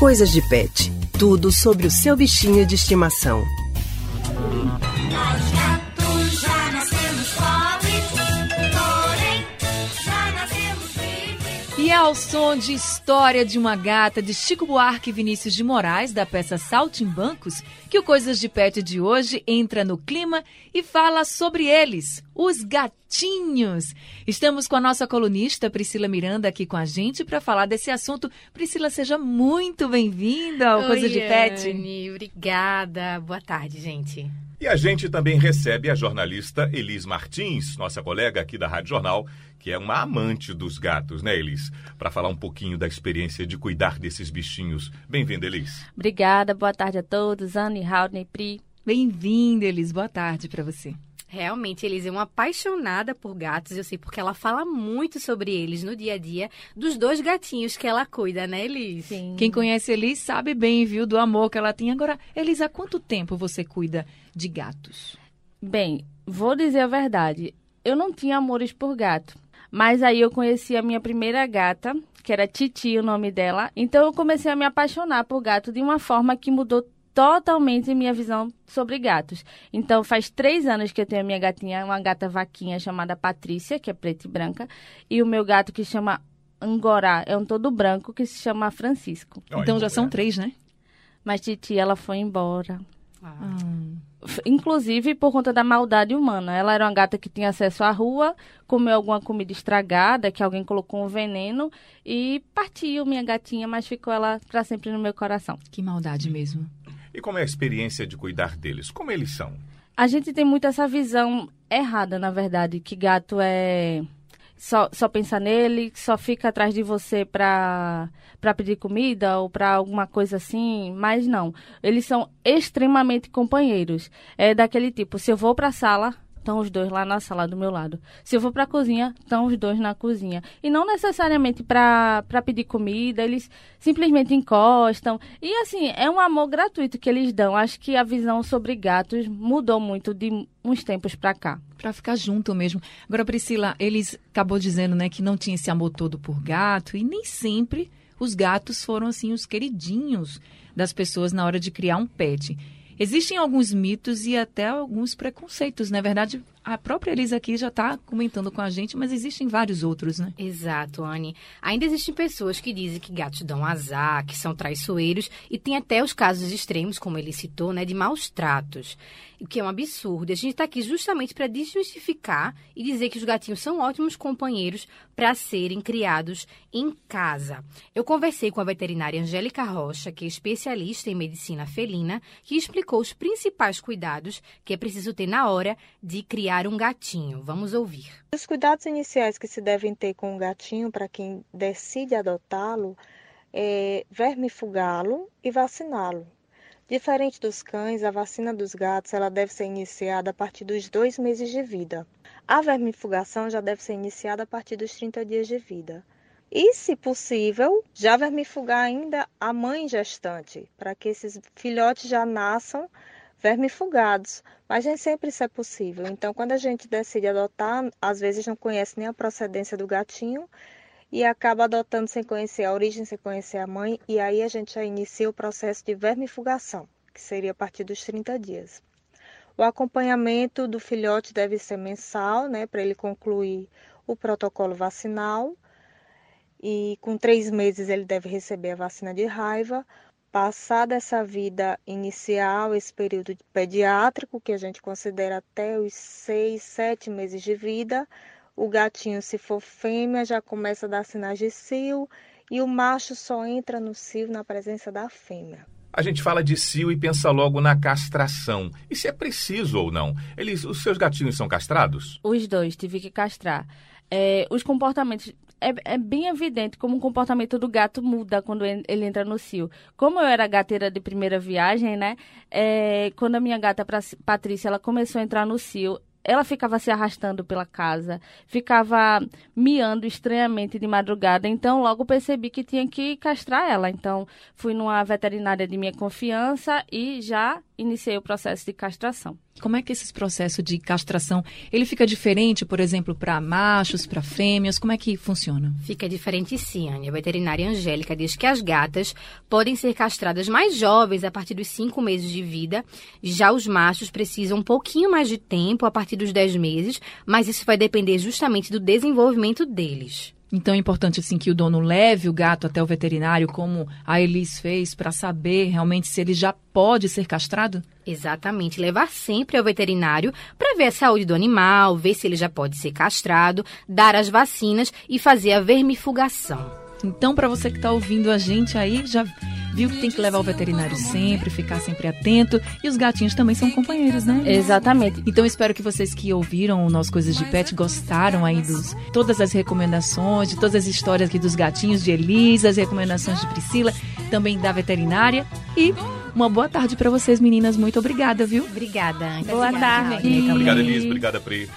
Coisas de Pet. Tudo sobre o seu bichinho de estimação. E ao som de História de uma Gata de Chico Buarque e Vinícius de Moraes, da peça Saltimbancos, que o Coisas de Pet de hoje entra no clima e fala sobre eles, os gatinhos. Estamos com a nossa colunista Priscila Miranda aqui com a gente para falar desse assunto. Priscila, seja muito bem-vinda ao Oi, Coisas de Pet. Anne, obrigada. Boa tarde, gente. E a gente também recebe a jornalista Elis Martins, nossa colega aqui da Rádio Jornal, que é uma amante dos gatos, né, Elis? Para falar um pouquinho da experiência de cuidar desses bichinhos. Bem-vinda, Elis. Obrigada, boa tarde a todos. Anne, Haldney, Pri. Bem-vinda, Elis. Boa tarde para você. Realmente, Elis é uma apaixonada por gatos. Eu sei porque ela fala muito sobre eles no dia a dia, dos dois gatinhos que ela cuida, né, Elis? Sim. Quem conhece Elis sabe bem, viu, do amor que ela tem. Agora, Elis, há quanto tempo você cuida de gatos? Bem, vou dizer a verdade. Eu não tinha amores por gato. Mas aí eu conheci a minha primeira gata, que era Titi, o nome dela. Então eu comecei a me apaixonar por gato de uma forma que mudou totalmente minha visão sobre gatos. Então faz três anos que eu tenho a minha gatinha, uma gata vaquinha chamada Patrícia, que é preta e branca, e o meu gato que chama Angorá, é um todo branco que se chama Francisco. Olha, então já são três, né? Mas Titi, ela foi embora. Ah. F- Inclusive por conta da maldade humana. Ela era uma gata que tinha acesso à rua, comeu alguma comida estragada, que alguém colocou um veneno e partiu minha gatinha, mas ficou ela para sempre no meu coração. Que maldade mesmo. E como é a experiência de cuidar deles? Como eles são? A gente tem muito essa visão errada, na verdade, que gato é só, só pensa nele, só fica atrás de você para pedir comida ou para alguma coisa assim, mas não. Eles são extremamente companheiros. É daquele tipo, se eu vou para a sala, estão os dois lá na sala do meu lado. Se eu vou para a cozinha, estão os dois na cozinha. E não necessariamente para pedir comida, eles simplesmente encostam. E assim, é um amor gratuito que eles dão. Acho que a visão sobre gatos mudou muito de uns tempos para cá. Pra ficar junto mesmo. Agora, Priscila, eles acabou dizendo, né, que não tinha esse amor todo por gato e nem sempre os gatos foram assim os queridinhos das pessoas na hora de criar um pet. Existem alguns mitos e até alguns preconceitos, na verdade. A própria Elisa aqui já está comentando com a gente, mas existem vários outros, né? Exato, Anne. Ainda existem pessoas que dizem que gatos dão azar, que são traiçoeiros, e tem até os casos extremos, como ele citou, né, de maus tratos. O que é um absurdo. A gente está aqui justamente para desmistificar e dizer que os gatinhos são ótimos companheiros para serem criados em casa. Eu conversei com a veterinária Angélica Rocha, que é especialista em medicina felina, que explicou os principais cuidados que é preciso ter na hora de criar um gatinho. Vamos ouvir. Os cuidados iniciais que se devem ter com o gatinho para quem decide adotá-lo é vermifugá-lo e vaciná-lo. Diferente dos cães, a vacina dos gatos ela deve ser iniciada a partir dos dois meses de vida. A vermifugação já deve ser iniciada a partir dos 30 dias de vida. E, se possível, já vermifugar ainda a mãe gestante, para que esses filhotes já nasçam vermifugados. Mas nem sempre isso é possível. Então, quando a gente decide adotar, às vezes não conhece nem a procedência do gatinho e acaba adotando sem conhecer a origem, sem conhecer a mãe, e aí a gente já inicia o processo de vermifugação, que seria a partir dos 30 dias. O acompanhamento do filhote deve ser mensal, né, para ele concluir o protocolo vacinal. E com três meses ele deve receber a vacina de raiva. Passada essa vida inicial, esse período pediátrico, que a gente considera até os seis, sete meses de vida, o gatinho, se for fêmea, já começa a dar sinais de cio e o macho só entra no cio na presença da fêmea. A gente fala de cio e pensa logo na castração. E se é preciso ou não? Eles, os seus gatinhos são castrados? Os dois, tive que castrar. É, os comportamentos. É, é bem evidente como o comportamento do gato muda quando ele entra no cio. Como eu era gateira de primeira viagem, né? é, quando a minha gata Patrícia ela começou a entrar no cio, ela ficava se arrastando pela casa, ficava miando estranhamente de madrugada. Então, logo percebi que tinha que castrar ela. Então, fui numa veterinária de minha confiança e já iniciei o processo de castração. Como é que esse processo de castração, ele fica diferente, por exemplo, para machos, para fêmeas? Como é que funciona? Fica diferente sim, Anne. A veterinária Angélica diz que as gatas podem ser castradas mais jovens a partir dos 5 meses de vida. Já os machos precisam um pouquinho mais de tempo, a partir dos 10 meses, mas isso vai depender justamente do desenvolvimento deles. Então é importante assim que o dono leve o gato até o veterinário, como a Elis fez, para saber realmente se ele já pode ser castrado? Exatamente, levar sempre ao veterinário para ver a saúde do animal, ver se ele já pode ser castrado, dar as vacinas e fazer a vermifugação. Então, para você que está ouvindo a gente aí, já viu que tem que levar o veterinário sempre, ficar sempre atento. E os gatinhos também são companheiros, né? Exatamente. Então espero que vocês que ouviram o nosso Coisas de Pet gostaram aí dos todas as recomendações, de todas as histórias aqui dos gatinhos de Elisa, as recomendações de Priscila, também da veterinária. E uma boa tarde para vocês, meninas. Muito obrigada, viu? Obrigada. Boa tarde. Obrigada, Elisa. Obrigada, Pri.